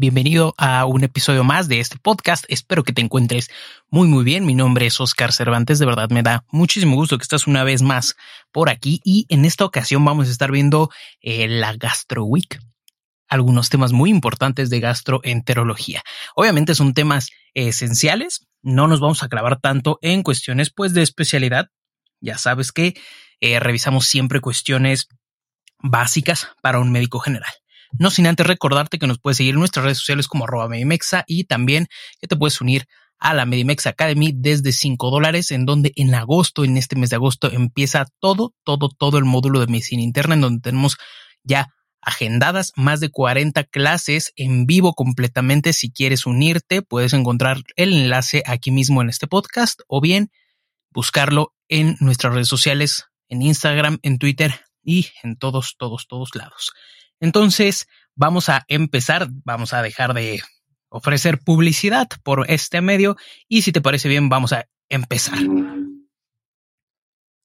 Bienvenido a un episodio más de este podcast. Espero que te encuentres muy muy bien. Mi nombre es Oscar Cervantes. De verdad me da muchísimo gusto que estás una vez más por aquí y en esta ocasión vamos a estar viendo eh, la Gastro Week. Algunos temas muy importantes de gastroenterología. Obviamente son temas esenciales. No nos vamos a clavar tanto en cuestiones pues de especialidad. Ya sabes que eh, revisamos siempre cuestiones básicas para un médico general. No sin antes recordarte que nos puedes seguir en nuestras redes sociales como Medimexa y también que te puedes unir a la Medimex Academy desde 5 dólares, en donde en agosto, en este mes de agosto, empieza todo, todo, todo el módulo de medicina interna, en donde tenemos ya agendadas más de 40 clases en vivo completamente. Si quieres unirte, puedes encontrar el enlace aquí mismo en este podcast o bien buscarlo en nuestras redes sociales, en Instagram, en Twitter y en todos, todos, todos lados. Entonces, vamos a empezar, vamos a dejar de ofrecer publicidad por este medio y si te parece bien, vamos a empezar.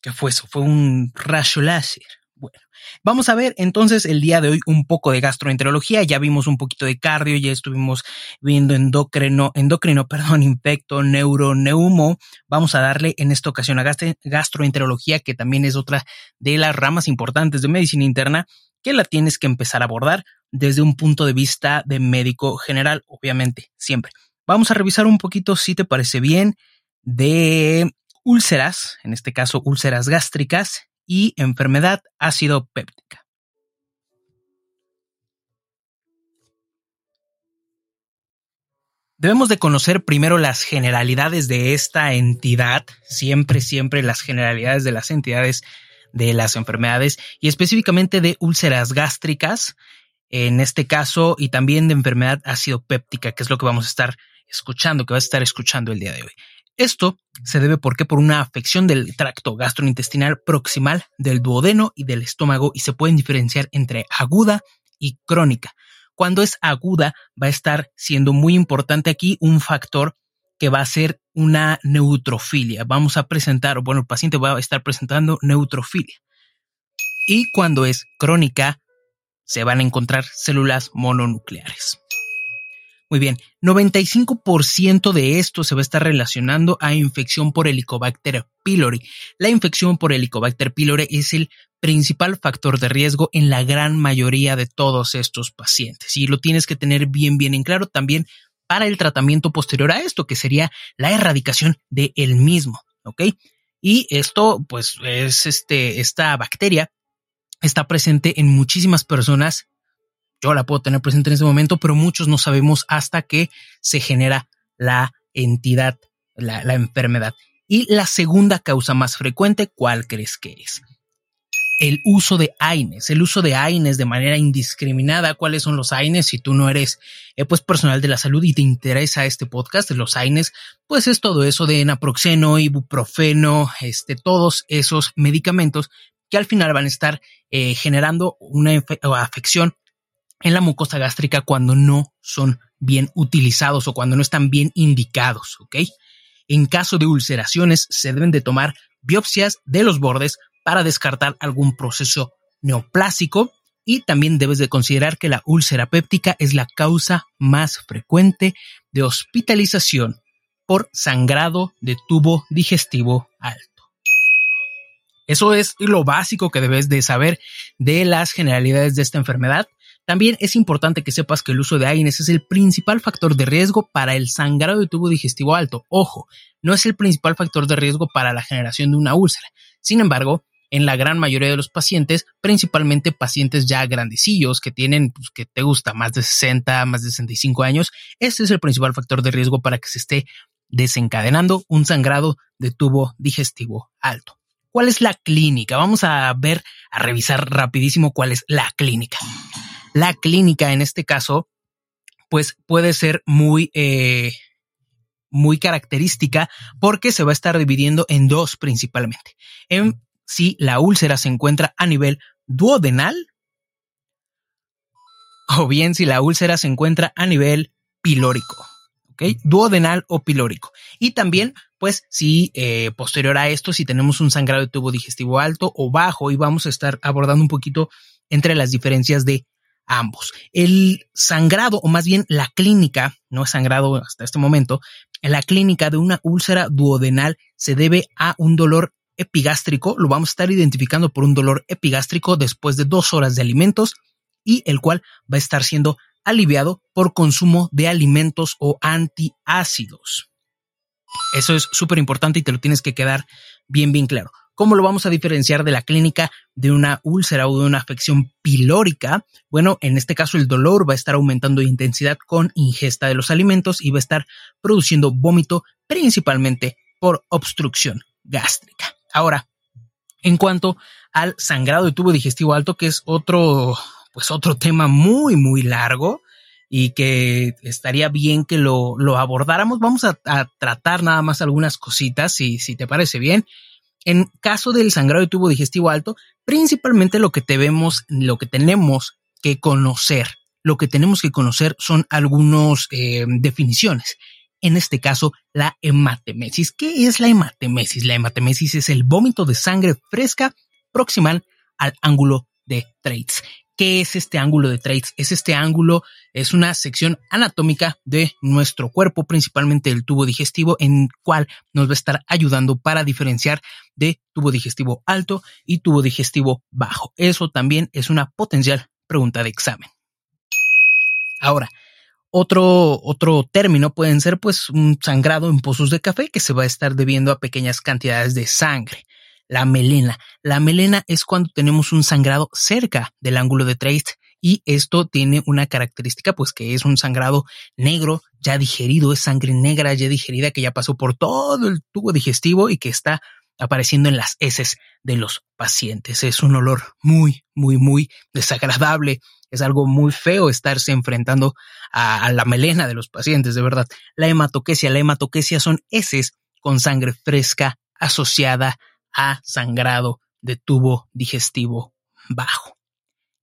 ¿Qué fue eso? Fue un rayo láser. Bueno, vamos a ver entonces el día de hoy un poco de gastroenterología. Ya vimos un poquito de cardio, ya estuvimos viendo endocrino, endocrino, perdón, infecto, neuro, neumo. Vamos a darle en esta ocasión a gastroenterología, que también es otra de las ramas importantes de medicina interna que la tienes que empezar a abordar desde un punto de vista de médico general, obviamente, siempre. Vamos a revisar un poquito, si te parece bien, de úlceras, en este caso úlceras gástricas y enfermedad ácido péptica. Debemos de conocer primero las generalidades de esta entidad, siempre, siempre las generalidades de las entidades de las enfermedades y específicamente de úlceras gástricas, en este caso, y también de enfermedad ácido péptica, que es lo que vamos a estar escuchando, que vas a estar escuchando el día de hoy. Esto se debe porque por una afección del tracto gastrointestinal proximal del duodeno y del estómago y se pueden diferenciar entre aguda y crónica. Cuando es aguda va a estar siendo muy importante aquí un factor que va a ser una neutrofilia. Vamos a presentar, bueno, el paciente va a estar presentando neutrofilia. Y cuando es crónica, se van a encontrar células mononucleares. Muy bien, 95% de esto se va a estar relacionando a infección por Helicobacter pylori. La infección por Helicobacter pylori es el principal factor de riesgo en la gran mayoría de todos estos pacientes y lo tienes que tener bien bien en claro también para el tratamiento posterior a esto, que sería la erradicación de el mismo, ¿ok? Y esto, pues, es este, esta bacteria está presente en muchísimas personas. Yo la puedo tener presente en este momento, pero muchos no sabemos hasta que se genera la entidad, la, la enfermedad. Y la segunda causa más frecuente, ¿cuál crees que es? El uso de AINES, el uso de AINES de manera indiscriminada. ¿Cuáles son los AINES? Si tú no eres eh, pues personal de la salud y te interesa este podcast, los AINES, pues es todo eso de naproxeno, ibuprofeno, este, todos esos medicamentos que al final van a estar eh, generando una afección en la mucosa gástrica cuando no son bien utilizados o cuando no están bien indicados, ¿ok? En caso de ulceraciones se deben de tomar biopsias de los bordes para descartar algún proceso neoplásico y también debes de considerar que la úlcera péptica es la causa más frecuente de hospitalización por sangrado de tubo digestivo alto. Eso es lo básico que debes de saber de las generalidades de esta enfermedad. También es importante que sepas que el uso de AINES es el principal factor de riesgo para el sangrado de tubo digestivo alto. Ojo, no es el principal factor de riesgo para la generación de una úlcera. Sin embargo, en la gran mayoría de los pacientes, principalmente pacientes ya grandecillos que tienen, pues, que te gusta, más de 60, más de 65 años, este es el principal factor de riesgo para que se esté desencadenando un sangrado de tubo digestivo alto. ¿Cuál es la clínica? Vamos a ver, a revisar rapidísimo cuál es la clínica. La clínica en este caso, pues puede ser muy, eh, muy característica porque se va a estar dividiendo en dos principalmente. En si la úlcera se encuentra a nivel duodenal o bien si la úlcera se encuentra a nivel pilórico. Duodenal o pilórico. Y también, pues, si eh, posterior a esto, si tenemos un sangrado de tubo digestivo alto o bajo, y vamos a estar abordando un poquito entre las diferencias de ambos. El sangrado, o más bien la clínica, no es sangrado hasta este momento, la clínica de una úlcera duodenal se debe a un dolor epigástrico lo vamos a estar identificando por un dolor epigástrico después de dos horas de alimentos y el cual va a estar siendo aliviado por consumo de alimentos o antiácidos. Eso es súper importante y te lo tienes que quedar bien, bien claro. ¿Cómo lo vamos a diferenciar de la clínica de una úlcera o de una afección pilórica? Bueno, en este caso el dolor va a estar aumentando de intensidad con ingesta de los alimentos y va a estar produciendo vómito principalmente por obstrucción gástrica. Ahora, en cuanto al sangrado de tubo digestivo alto, que es otro, pues otro tema muy, muy largo y que estaría bien que lo, lo abordáramos. Vamos a, tratar nada más algunas cositas, si, si te parece bien. En caso del sangrado de tubo digestivo alto, principalmente lo que debemos, lo que tenemos que conocer, lo que tenemos que conocer son algunas eh, definiciones en este caso la hematemesis. ¿Qué es la hematemesis? La hematemesis es el vómito de sangre fresca proximal al ángulo de Treitz. ¿Qué es este ángulo de Treitz? Es este ángulo, es una sección anatómica de nuestro cuerpo, principalmente el tubo digestivo, en cual nos va a estar ayudando para diferenciar de tubo digestivo alto y tubo digestivo bajo. Eso también es una potencial pregunta de examen. Ahora, otro, otro término pueden ser pues un sangrado en pozos de café que se va a estar debiendo a pequeñas cantidades de sangre. La melena. La melena es cuando tenemos un sangrado cerca del ángulo de Treitz y esto tiene una característica pues que es un sangrado negro ya digerido, es sangre negra ya digerida que ya pasó por todo el tubo digestivo y que está apareciendo en las heces de los pacientes. Es un olor muy, muy, muy desagradable. Es algo muy feo estarse enfrentando a, la melena de los pacientes, de verdad. La hematoquesia, la hematoquesia son heces con sangre fresca asociada a sangrado de tubo digestivo bajo.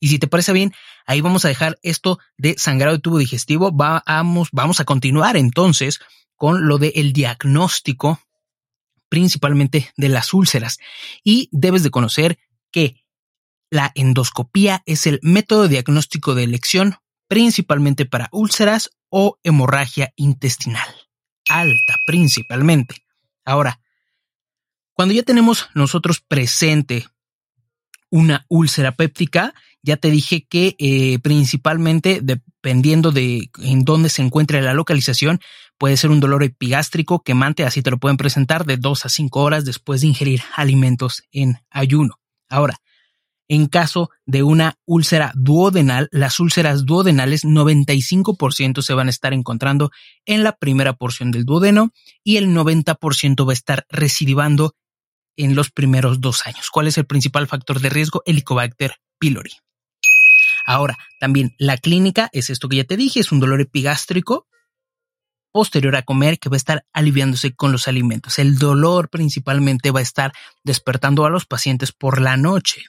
Y si te parece bien, ahí vamos a dejar esto de sangrado de tubo digestivo. Vamos, vamos a continuar entonces con lo del diagnóstico principalmente de las úlceras. Y debes de conocer que la endoscopía es el método diagnóstico de elección principalmente para úlceras o hemorragia intestinal. Alta principalmente. Ahora, cuando ya tenemos nosotros presente una úlcera péptica, ya te dije que eh, principalmente dependiendo de en dónde se encuentre la localización, puede ser un dolor epigástrico quemante, así te lo pueden presentar de 2 a 5 horas después de ingerir alimentos en ayuno. Ahora, En caso de una úlcera duodenal, las úlceras duodenales 95% se van a estar encontrando en la primera porción del duodeno y el 90% va a estar recidivando en los primeros dos años. ¿Cuál es el principal factor de riesgo? Helicobacter pylori. Ahora, también la clínica es esto que ya te dije, es un dolor epigástrico posterior a comer que va a estar aliviándose con los alimentos. El dolor principalmente va a estar despertando a los pacientes por la noche.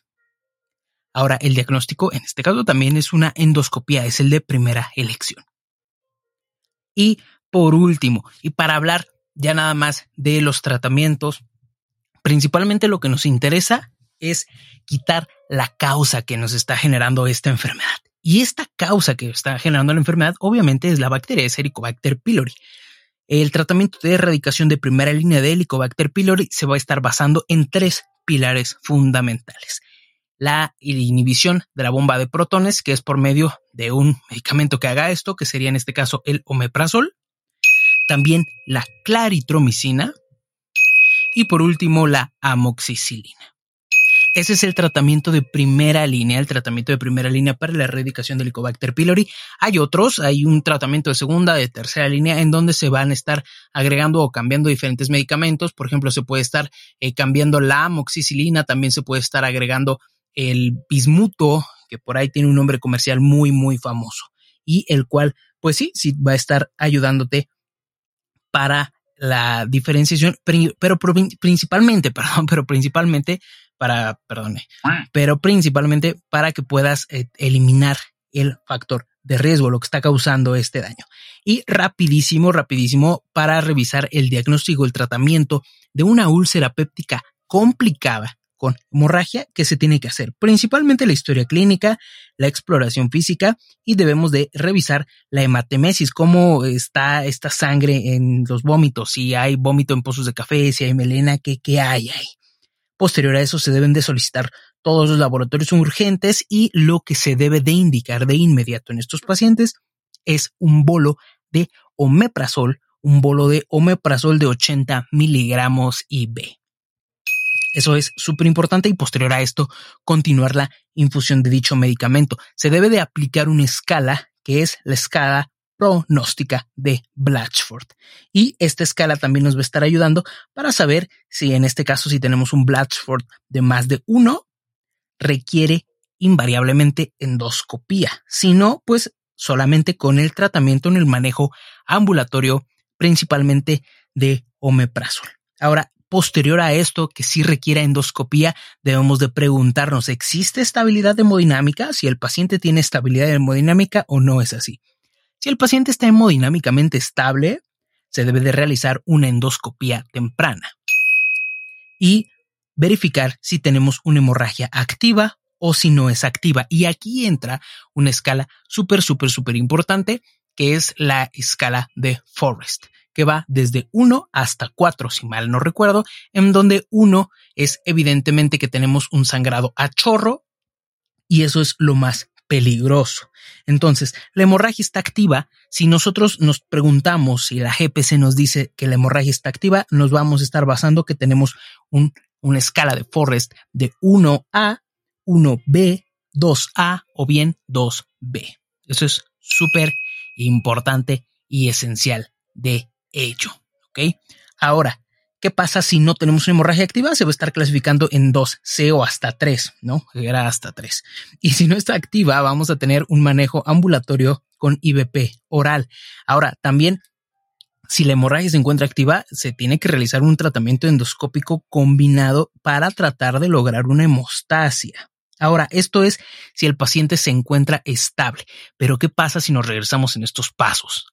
Ahora, el diagnóstico en este caso también es una endoscopía, es el de primera elección. Y por último, y para hablar ya nada más de los tratamientos, principalmente lo que nos interesa es quitar la causa que nos está generando esta enfermedad. Y esta causa que está generando la enfermedad obviamente es la bacteria, es Helicobacter pylori. El tratamiento de erradicación de primera línea de Helicobacter pylori se va a estar basando en tres pilares fundamentales la inhibición de la bomba de protones, que es por medio de un medicamento que haga esto, que sería en este caso el omeprazol, también la claritromicina y por último la amoxicilina. Ese es el tratamiento de primera línea, el tratamiento de primera línea para la erradicación del Helicobacter pylori. Hay otros, hay un tratamiento de segunda, de tercera línea, en donde se van a estar agregando o cambiando diferentes medicamentos. Por ejemplo, se puede estar eh, cambiando la amoxicilina, también se puede estar agregando el bismuto, que por ahí tiene un nombre comercial muy, muy famoso, y el cual, pues sí, sí va a estar ayudándote para la diferenciación, pero principalmente, perdón, pero principalmente para, perdone, pero principalmente para que puedas eh, eliminar el factor de riesgo, lo que está causando este daño. Y rapidísimo, rapidísimo, para revisar el diagnóstico, el tratamiento de una úlcera péptica complicada con hemorragia que se tiene que hacer, principalmente la historia clínica, la exploración física y debemos de revisar la hematemesis, cómo está esta sangre en los vómitos, si hay vómito en pozos de café, si hay melena, qué, qué hay ahí. Posterior a eso se deben de solicitar todos los laboratorios urgentes y lo que se debe de indicar de inmediato en estos pacientes es un bolo de omeprazol, un bolo de omeprazol de 80 miligramos IV. Eso es súper importante y posterior a esto continuar la infusión de dicho medicamento. Se debe de aplicar una escala que es la escala pronóstica de Blatchford. Y esta escala también nos va a estar ayudando para saber si en este caso si tenemos un Blatchford de más de uno, requiere invariablemente endoscopía. Si no, pues solamente con el tratamiento en el manejo ambulatorio, principalmente de omeprazol. Ahora, posterior a esto que sí requiera endoscopía, debemos de preguntarnos, ¿existe estabilidad hemodinámica? Si el paciente tiene estabilidad hemodinámica o no es así. Si el paciente está hemodinámicamente estable, se debe de realizar una endoscopía temprana y verificar si tenemos una hemorragia activa o si no es activa. Y aquí entra una escala súper, súper, súper importante que es la escala de Forrest que va desde 1 hasta 4, si mal no recuerdo, en donde 1 es evidentemente que tenemos un sangrado a chorro y eso es lo más peligroso. Entonces, la hemorragia está activa. Si nosotros nos preguntamos si la GPC nos dice que la hemorragia está activa, nos vamos a estar basando que tenemos un, una escala de Forrest de 1A, 1B, 2A o bien 2B. Eso es súper importante y esencial de hecho. ¿Ok? Ahora, ¿qué pasa si no tenemos una hemorragia activa? Se va a estar clasificando en 2C o hasta 3, ¿no? Era hasta 3. Y si no está activa, vamos a tener un manejo ambulatorio con IBP oral. Ahora, también si la hemorragia se encuentra activa, se tiene que realizar un tratamiento endoscópico combinado para tratar de lograr una hemostasia. Ahora, esto es si el paciente se encuentra estable, pero ¿qué pasa si nos regresamos en estos pasos?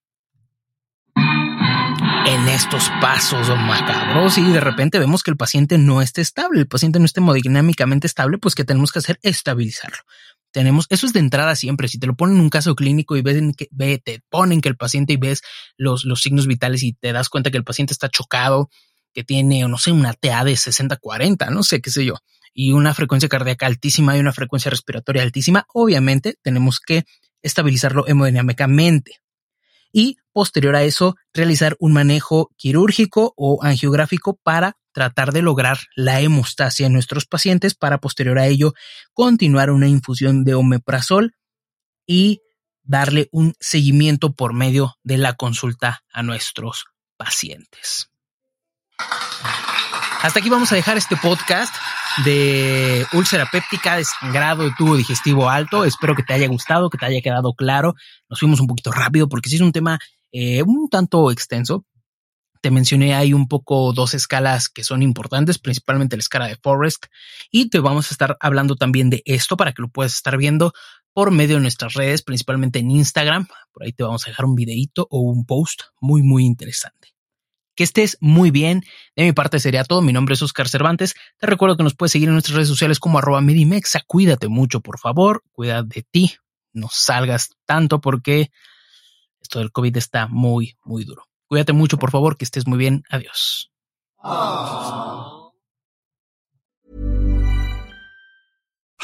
En estos pasos macabros y de repente vemos que el paciente no está estable, el paciente no está hemodinámicamente estable, pues que tenemos que hacer estabilizarlo. Tenemos, eso es de entrada siempre. Si te lo ponen en un caso clínico y ven que te ponen que el paciente y ves los, los signos vitales y te das cuenta que el paciente está chocado, que tiene, no sé, una TA de 60-40, no sé, qué sé yo, y una frecuencia cardíaca altísima y una frecuencia respiratoria altísima, obviamente tenemos que estabilizarlo hemodinámicamente y posterior a eso realizar un manejo quirúrgico o angiográfico para tratar de lograr la hemostasia en nuestros pacientes para posterior a ello continuar una infusión de omeprazol y darle un seguimiento por medio de la consulta a nuestros pacientes. Hasta aquí vamos a dejar este podcast de úlcera péptica, desangrado de tubo digestivo alto. Espero que te haya gustado, que te haya quedado claro. Nos fuimos un poquito rápido porque sí es un tema eh, un tanto extenso. Te mencioné ahí un poco dos escalas que son importantes, principalmente la escala de Forest, y te vamos a estar hablando también de esto para que lo puedas estar viendo por medio de nuestras redes, principalmente en Instagram. Por ahí te vamos a dejar un videito o un post muy, muy interesante. Que estés muy bien. De mi parte sería todo. Mi nombre es Oscar Cervantes. Te recuerdo que nos puedes seguir en nuestras redes sociales como arroba Medimexa. Cuídate mucho, por favor. Cuida de ti. No salgas tanto porque esto del COVID está muy, muy duro. Cuídate mucho, por favor. Que estés muy bien. Adiós.